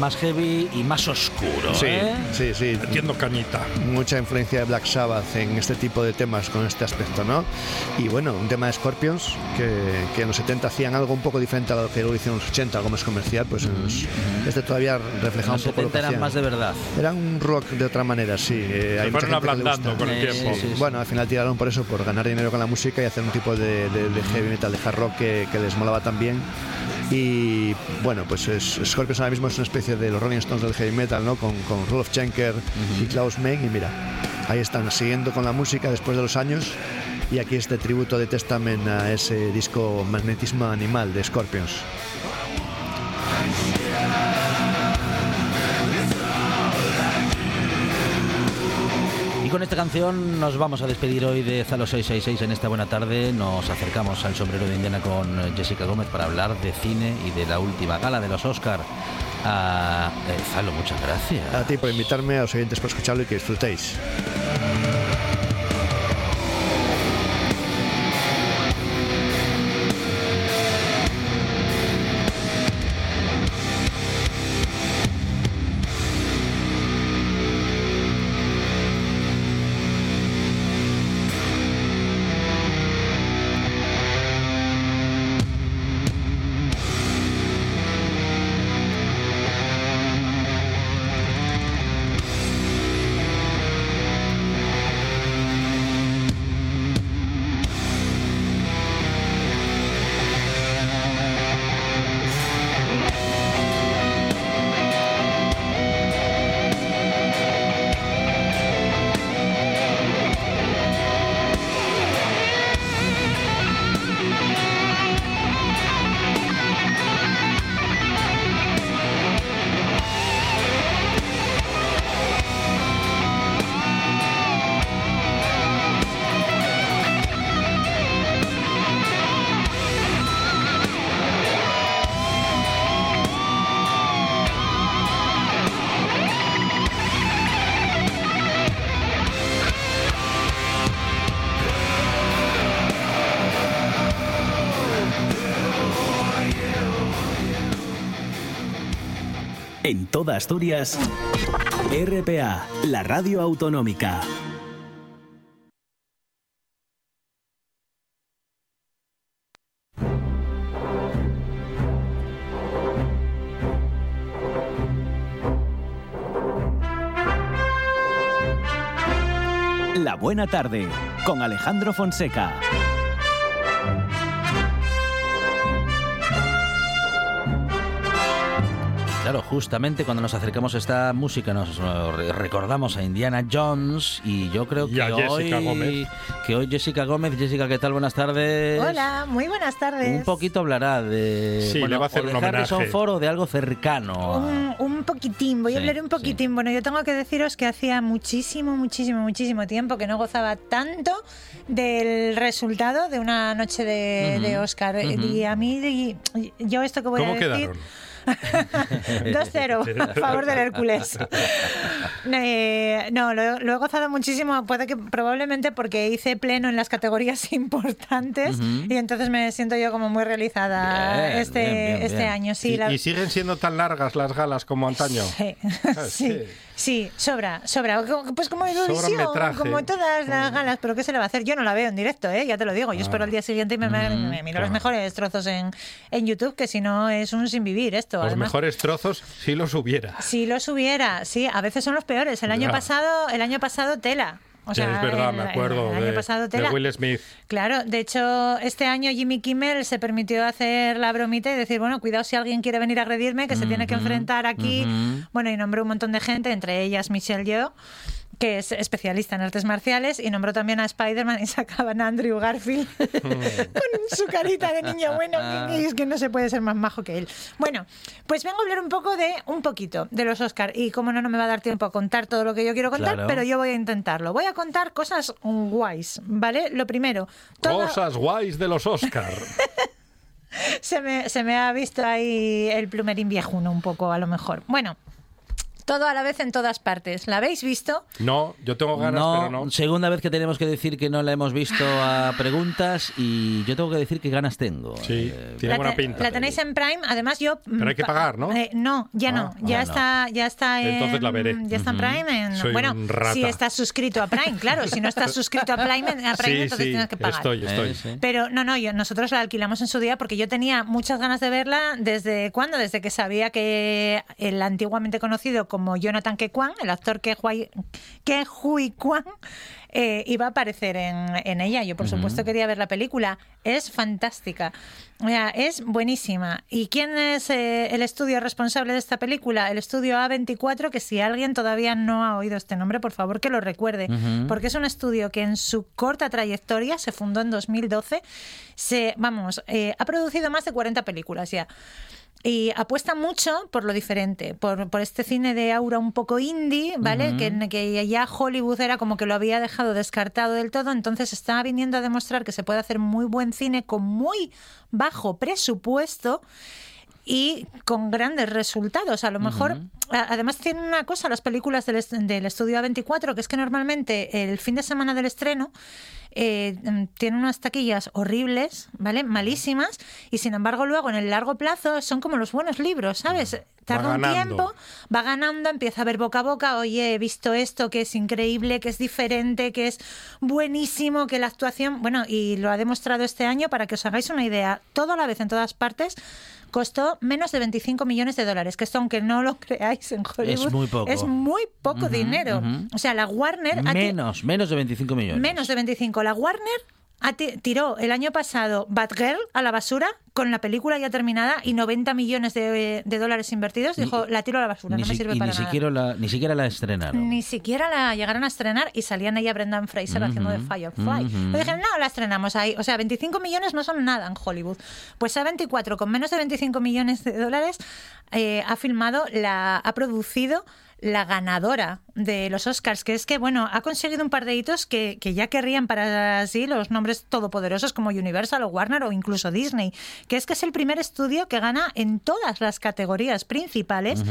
Más heavy y más oscuro. Sí, ¿eh? sí, sí. Metiendo cañita. mucha influencia de Black Sabbath en este tipo de temas con este aspecto, ¿no? Y bueno, un tema de Scorpions que, que en los 70 hacían algo un poco diferente a lo que luego hicieron en los 80, algo más comercial, pues en los- este todavía reflejaba Los un poco lo 70 que eran hacían. más de verdad. Era un rock de otra manera, sí. eh, hay fueron ablandando con el tiempo. sí, sí, sí. Bueno, al final tiraron por eso, por ganar dinero con la música y hacer un tipo de, de- de heavy metal, de hard rock que, que les molaba también. Y bueno, pues es, Scorpions ahora mismo es una especie de los Rolling Stones del heavy metal, ¿no? Con, con Rudolf Schenker y Klaus Mein. Y mira, ahí están, siguiendo con la música después de los años. Y aquí este tributo de Testament a ese disco Magnetismo Animal de Scorpions. Con esta canción nos vamos a despedir hoy de Zalo 666 en esta buena tarde. Nos acercamos al sombrero de Indiana con Jessica Gómez para hablar de cine y de la última gala de los Oscar. Ah, eh, Zalo, muchas gracias. A ti por invitarme, a los oyentes por escucharlo y que disfrutéis. Toda Asturias, RPA, la radio autonómica. La buena tarde con Alejandro Fonseca. Claro, justamente cuando nos acercamos a esta música nos recordamos a Indiana Jones y yo creo Y que a Jessica hoy Gómez. que hoy Jessica Gómez, Jessica, ¿qué tal? Buenas tardes. Hola, muy buenas tardes. Un poquito hablará de Sí, le va a hacer o de un Harrison homenaje. Ford o de algo cercano. Un, un poquitín, voy Sí, a hablar un poquitín. Bueno, yo tengo que deciros que hacía muchísimo, muchísimo, muchísimo tiempo que no gozaba tanto del resultado de una noche de, Ujú, de Oscar. ujú. Y a mí, y- yo esto que voy ¿Cómo a decir... quedaron? 2-0 a favor del Hércules. Eh, no, lo, lo he gozado muchísimo, puede que probablemente porque hice pleno en las categorías importantes y entonces me siento yo como muy realizada Bien, este, bien, bien, este bien. año. Sí, y, la- y siguen siendo tan largas las galas como antaño. Sí, Ah, sí, sí. Sí, sobra, sobra. Pues como Eurovisión, como todas las galas, pero ¿qué se le va a hacer? Yo no la veo en directo, ¿eh? ya te lo digo. Yo espero el día siguiente y me, me- me miro los mejores trozos en, en YouTube, que si no es un sin vivir esto. Los Además, mejores trozos si los hubiera. si los hubiera, sí, a veces son los peores. El año Ya. pasado, el año pasado tela. O sea, es verdad, el- me acuerdo el, año de, pasado de. Will Smith. Claro, de hecho, este año Jimmy Kimmel se permitió hacer la bromita y decir, bueno, cuidado si alguien quiere venir a agredirme, que se tiene que enfrentar aquí. Bueno, y nombró un montón de gente, entre ellas Michelle Yeoh, que es especialista en artes marciales, y nombró también a Spider-Man y sacaban a Andrew Garfield con su carita de niño bueno, que, es que no se puede ser más majo que él. Bueno, pues vengo a hablar un poco de, un poquito, de los Oscar, y como no, no me va a dar tiempo a contar todo lo que yo quiero contar, Claro. pero yo voy a intentarlo. Voy a contar cosas guays, ¿vale? Lo primero, todo- Cosas guays de los Oscar. se me, se me ha visto ahí el plumerín viejuno un poco, a lo mejor. Bueno, todo a la vez en todas partes. ¿La habéis visto? No, yo tengo ganas, no, pero no. segunda vez que tenemos que decir que no la hemos visto a preguntas y yo tengo que decir que ganas tengo. Sí, Eh, tiene la, buena pinta. la tenéis en Prime, además yo... Pero hay que pa- pagar, ¿no? eh, no, ya no, Ah, ya ah, está, ya está en... Entonces la veré. Ya está en Prime. en- Soy bueno, un rata. si estás suscrito a Prime, claro, si no estás suscrito a Prime, a Prime sí, entonces sí, tienes que pagar. estoy, estoy. eh, sí. Pero no, no, yo, nosotros la alquilamos en su día porque yo tenía muchas ganas de verla desde cuándo, desde que sabía que el antiguamente conocido como Jonathan Ke Kwan, el actor que Hui, Kwan, eh, iba a aparecer en, en ella. Yo, por supuesto, quería ver la película. Es fantástica. O sea, es buenísima. ¿Y quién es eh, el estudio responsable de esta película? El estudio A24, que si alguien todavía no ha oído este nombre, por favor que lo recuerde. Porque es un estudio que en su corta trayectoria, se fundó en 2012, se, vamos, eh, ha producido más de 40 películas ya. Y apuesta mucho por lo diferente, por, por este cine de aura un poco indie, ¿vale? que, que ya Hollywood era como que lo había dejado descartado del todo, entonces está viniendo a demostrar que se puede hacer muy buen cine con muy bajo presupuesto y con grandes resultados. A lo mejor, además tiene una cosa las películas del, del estudio A24, que es que normalmente el fin de semana del estreno eh, mm, tiene unas taquillas horribles, ¿vale? Malísimas, y sin embargo luego en el largo plazo son como los buenos libros, ¿sabes? Tarda un ganando. tiempo, va ganando, empieza a ver boca a boca, oye, he visto esto que es increíble, que es diferente, que es buenísimo, que la actuación, bueno, y lo ha demostrado este año para que os hagáis una idea, todo a la vez en todas partes. Costó menos de 25 millones de dólares, que esto, aunque no lo creáis en Hollywood, muy poco. es muy poco dinero. ujú. O sea, la Warner ha ti- Menos, menos de 25 millones. menos de 25. La Warner tiró el año pasado Batgirl a la basura con la película ya terminada y 90 millones de, de dólares invertidos. Dijo, la tiro a la basura, Ni no me si- sirve y para ni nada. siquiera, la, ni siquiera la estrenaron. Ni siquiera la llegaron a estrenar y salían ella Brendan Fraser haciendo de Firefly. ujú. Le dijeron, no, la estrenamos ahí. O sea, 25 millones no son nada en Hollywood. Pues A24, con menos de 25 millones de dólares, eh, ha filmado, la, ha producido la ganadora de los Oscars, que es que, bueno, ha conseguido un par de hitos que, que ya querrían para sí los nombres todopoderosos como Universal o Warner o incluso Disney, que es que es el primer estudio que gana en todas las categorías principales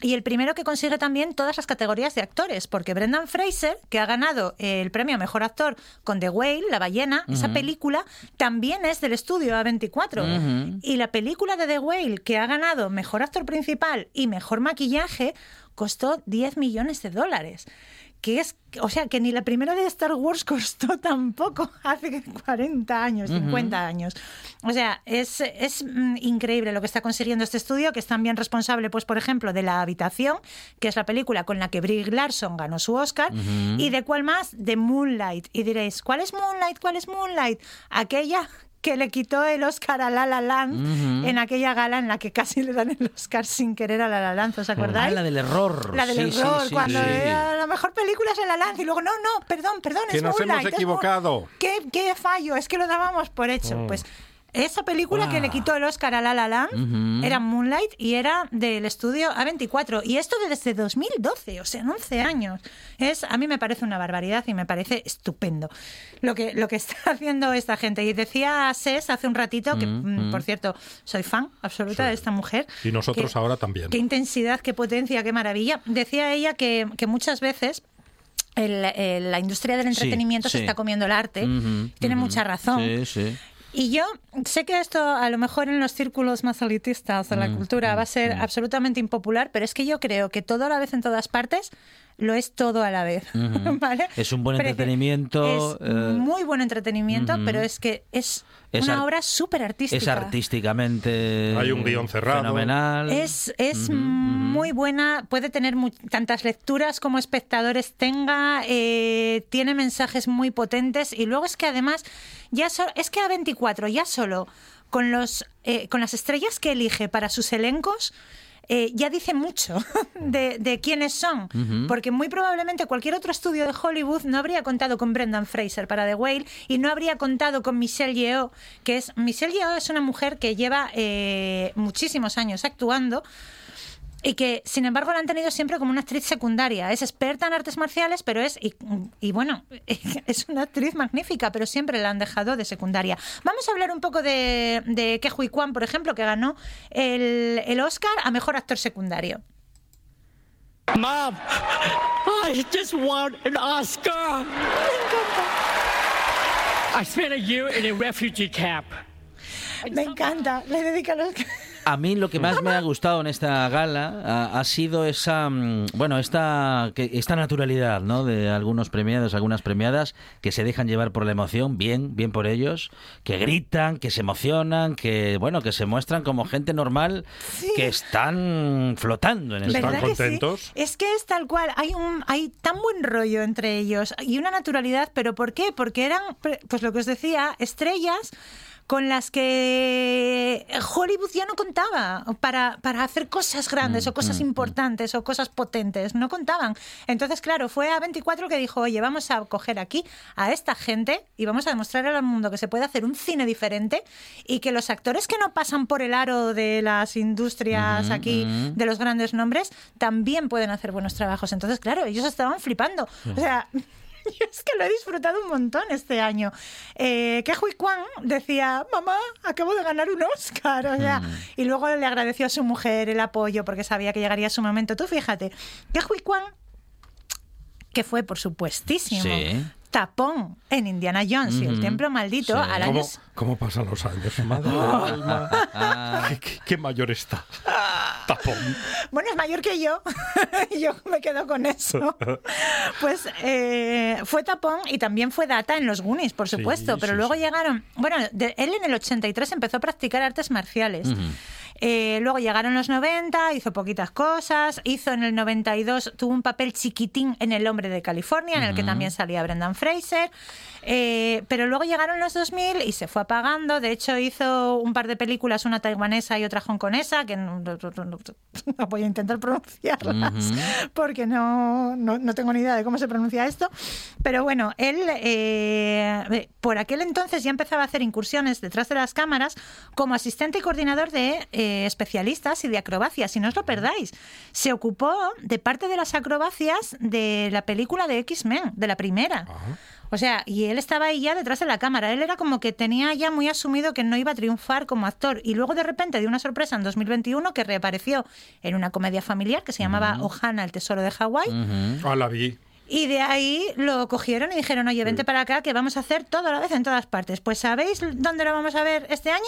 y el primero que consigue también todas las categorías de actores, porque Brendan Fraser, que ha ganado el premio a Mejor Actor con The Whale, La ballena, esa película también es del estudio A24. Y la película de The Whale, que ha ganado Mejor Actor Principal y Mejor Maquillaje, costó 10 millones de dólares. Que es, o sea, que ni la primera de Star Wars costó tampoco hace 40 años, 50 años. O sea, es, es mm, increíble lo que está consiguiendo este estudio, que es también responsable, pues, por ejemplo, de La Habitación, que es la película con la que Brie Larson ganó su Oscar, y de cuál más, de Moonlight. Y diréis, ¿cuál es Moonlight? ¿Cuál es Moonlight? Aquella que le quitó el Oscar a La La Land en aquella gala en la que casi le dan el Oscar sin querer a La La Land, ¿os Ah, acordáis? la del error. La del Sí, error, sí, cuando sí. era la mejor película es La La Land y luego, no, no, perdón, perdón, Que es nos hemos Moonlight, es Moon- equivocado. ¿Qué, qué fallo? Es que lo dábamos por hecho. Oh. Pues esa película que le quitó el Oscar a La La Land era Moonlight y era del estudio A24. Y esto desde 2012, o sea, en 11 años. Es, a mí me parece una barbaridad y me parece estupendo lo que, lo que está haciendo esta gente. Y decía Ses hace un ratito, que mm, por cierto, soy fan absoluta Sí. de esta mujer. Y nosotros que- ahora también. Qué intensidad, qué potencia, qué maravilla. Decía ella que, que muchas veces el- el- la industria del Sí, entretenimiento se está comiendo el arte. Tiene mucha razón. Sí, sí. Y yo sé que esto a lo mejor en los círculos más elitistas de la Mm, cultura va a ser absolutamente impopular, pero es que yo creo que todo a la vez en todas partes lo es todo a la vez. Es un buen entretenimiento, Es eh, muy buen entretenimiento, pero es que es, Es una obra súper artística. Es artísticamente Hay un guion cerrado. Fenomenal. Es, es muy buena, puede tener tantas lecturas como espectadores tenga, eh, tiene mensajes muy potentes y luego es que además, ya so- es que A24 ya solo con, los, eh, con las estrellas que elige para sus elencos, eh, ya dice mucho de, de quiénes son, porque muy probablemente cualquier otro estudio de Hollywood no habría contado con Brendan Fraser para The Whale y no habría contado con Michelle Yeoh, que es Michelle Yeoh es una mujer que lleva eh, muchísimos años actuando y que sin embargo la han tenido siempre como una actriz secundaria. Es experta en artes marciales, pero es, y, y bueno, es una actriz magnífica, pero siempre la han dejado de secundaria. Vamos a hablar un poco de, de Ke Huy Kwan, por ejemplo, que ganó el, el Oscar a Mejor Actor Secundario. Mom, I just won an Oscar. I spent a year in a refugee camp. Me encanta, le dedica los... A mí lo que más me ha gustado en esta gala ha, ha sido esa, mm, bueno, esta, que- esta naturalidad, ¿no? De algunos premiados, algunas premiadas que se dejan llevar por la emoción, bien, bien por ellos, que gritan, que se emocionan, que, bueno, que se muestran como gente normal, que están flotando en el ¿Están contentos? Es que es tal cual, hay un hay tan buen rollo entre ellos y una naturalidad, pero ¿por qué? Porque eran, pues lo que os decía, estrellas con las que Hollywood ya no contaba para, para hacer cosas grandes o cosas importantes o cosas potentes, no contaban. Entonces, claro, fue a 24 que dijo, oye, vamos a coger aquí a esta gente y vamos a demostrar al mundo que se puede hacer un cine diferente y que los actores que no pasan por el aro de las industrias aquí, de los grandes nombres, también pueden hacer buenos trabajos. Entonces, claro, ellos estaban flipando. O sea... Yo es que lo he disfrutado un montón este año. Eh, que Hui Kwan decía, mamá, acabo de ganar un Oscar. O sea, y luego le agradeció a su mujer el apoyo porque sabía que llegaría su momento. Tú fíjate, que Hui Kwan, que fue por supuestísimo, Sí. tapón en Indiana Jones y el templo maldito Sí. al año... ¿Cómo, cómo pasan los años? Madre alma. ¿Qué, qué- qué mayor está? Tapón. Bueno, es mayor que yo. yo me quedo con eso. Pues eh, fue tapón y también fue data en los Goonies, por Sí, supuesto. pero sí, luego sí. llegaron. Bueno, de- él en el 83 empezó a practicar artes marciales. Eh, luego llegaron los 90, hizo poquitas cosas. Hizo en el 92, tuvo un papel chiquitín en El Hombre de California, en el que también salía Brendan Fraser. Eh, pero luego llegaron los 2000 y se fue apagando. De hecho, hizo un par de películas, una taiwanesa y otra hongkonesa, que no, no- no- no- voy a intentar pronunciarlas porque no, no, no tengo ni idea de cómo se pronuncia esto. Pero bueno, él eh, por aquel entonces ya empezaba a hacer incursiones detrás de las cámaras como asistente y coordinador de eh, especialistas y de acrobacias, y no os lo perdáis. Se ocupó de parte de las acrobacias de la película de X-Men, de la primera. O sea, y él estaba ahí ya detrás de la cámara. Él era como que tenía ya muy asumido que no iba a triunfar como actor. Y luego de repente dio una sorpresa en 2021 que reapareció en una comedia familiar que se llamaba Ohana, el tesoro de Hawái. Ah, la vi. Y de ahí lo cogieron y dijeron, oye, vente para acá que vamos a hacer todo a la vez en todas partes. Pues ¿sabéis dónde lo vamos a ver este año?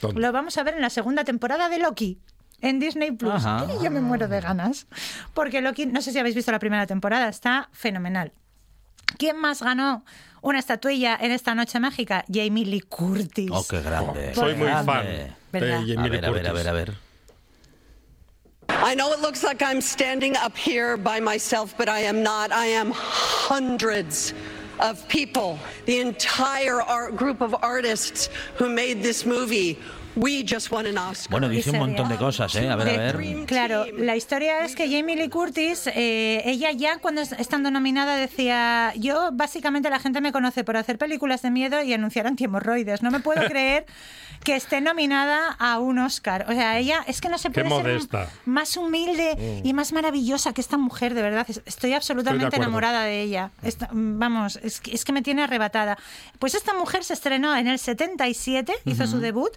¿Dónde? Lo vamos a ver en la segunda temporada de Loki. En Disney Plus. Ajá. Y yo me muero de ganas. Porque Loki, no sé si habéis visto la primera temporada, está fenomenal. ¿Quién más ganó una estatuilla en esta noche mágica? Jamie Lee Curtis. Oh, qué grande. Soy muy grande. fan de ¿Verdad? Jamie A Lee ver, a ver, a ver, a ver. I know it looks like I'm standing up here by myself, but I am not. I am hundreds of people, the entire art group of artists who made this movie. Bueno, dice un montón de cosas, ¿eh? A ver, a De- ver. Claro, la historia es que Jamie Lee Curtis, eh, ella ya cuando es- estando nominada decía, yo básicamente la gente me conoce por hacer películas de miedo y anunciar antihemorroides. No me puedo creer que esté nominada a un Oscar. O sea, ella es que no se puede ser más humilde y más maravillosa que esta mujer, de verdad. Es- Estoy absolutamente acuerdo. enamorada de ella. Esta- vamos, es que, es que me tiene arrebatada. Pues esta mujer se estrenó en el 77, hizo su debut,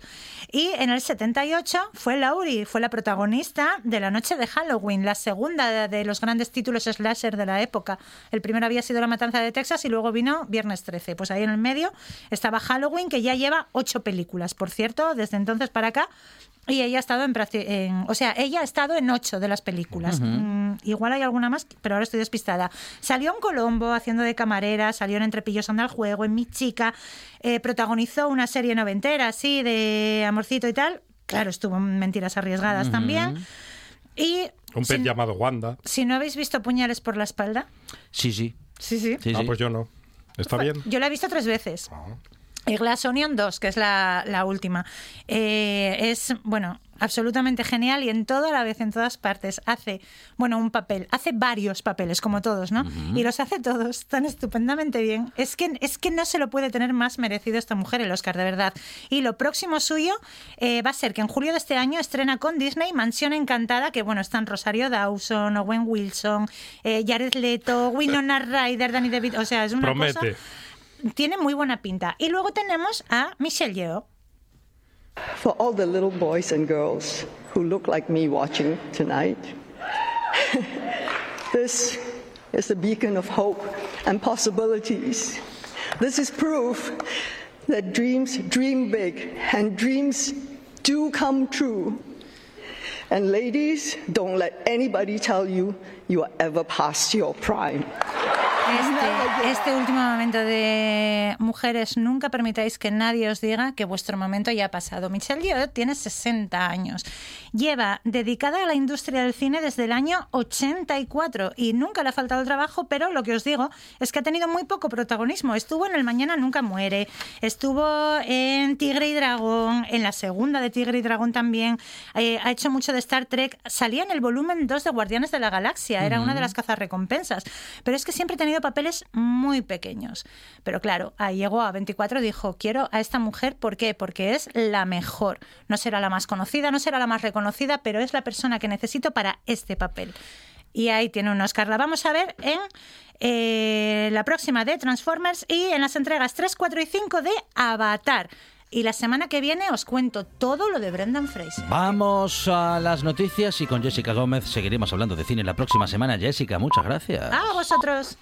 y en el 78 fue Laurie, fue la protagonista de La Noche de Halloween, la segunda de, los grandes títulos slasher de la época. El primero había sido La Matanza de Texas y luego vino Viernes 13. Pues ahí en el medio estaba Halloween, que ya lleva ocho películas, por cierto, desde entonces para acá. Y ella ha estado en, en- o sea, ella ha estado en ocho de las películas. Mm, igual hay alguna más, pero ahora estoy despistada. Salió en Colombo haciendo de camarera, salió en Entre pillos anda al juego, en Mi chica, eh, protagonizó una serie noventera, así, de amorcito y tal. Claro, estuvo en Mentiras arriesgadas también. Y Un pez si, llamado Wanda. si no habéis visto Puñales por la espalda, Sí, sí. sí, sí. sí, ah, sí. pues yo no. ¿Está bien? Yo la he visto tres veces. Ah. Y Glass Onion 2, que es la, la última. Eh, es, bueno, absolutamente genial y en todo a la vez, en todas partes. Hace, bueno, un papel, hace varios papeles, como todos, ¿no? Y los hace todos tan estupendamente bien. Es que, es que no se lo puede tener más merecido esta mujer el Oscar, de verdad. Y lo próximo suyo eh, va a ser que en julio de este año estrena con Disney Mansión Encantada, que bueno, están Rosario Dawson, Owen Wilson, eh, Jared Leto, Winona Ryder, Danny DeVito, o sea, es una cosa Promete. Tiene muy buena pinta. Y luego tenemos a Michelle Yeoh. For all the little boys and girls who look like me watching tonight, this is a beacon of hope and possibilities. This is proof that dreams dream big and dreams do come true. And ladies, don't let anybody tell you you are ever past your prime. Este, este último momento de mujeres, nunca permitáis que nadie os diga que vuestro momento ya ha pasado. Michelle Yeoh tiene 60 años. Lleva dedicada a la industria del cine desde el año 84 y nunca le ha faltado trabajo, pero lo que os digo es que ha tenido muy poco protagonismo. Estuvo en El Mañana Nunca Muere, estuvo en Tigre y Dragón, en la segunda de Tigre y Dragón también, eh, ha hecho mucho de Star Trek, salía en el volumen 2 de Guardianes de la Galaxia, era una de las cazarrecompensas, pero es que siempre ha tenido papeles muy pequeños. Pero claro, ahí llegó a 24 y dijo, quiero a esta mujer, ¿por qué? Porque es la mejor. No será la más conocida, no será la más reconocida, pero es la persona que necesito para este papel. Y ahí tiene un Oscar. La vamos a ver en eh, la próxima de Transformers y en las entregas 3, 4 y 5 de Avatar. Y la semana que viene os cuento todo lo de Brendan Fraser. Vamos a las noticias y con Jessica Gómez seguiremos hablando de cine la próxima semana. Jessica, muchas gracias. A vosotros.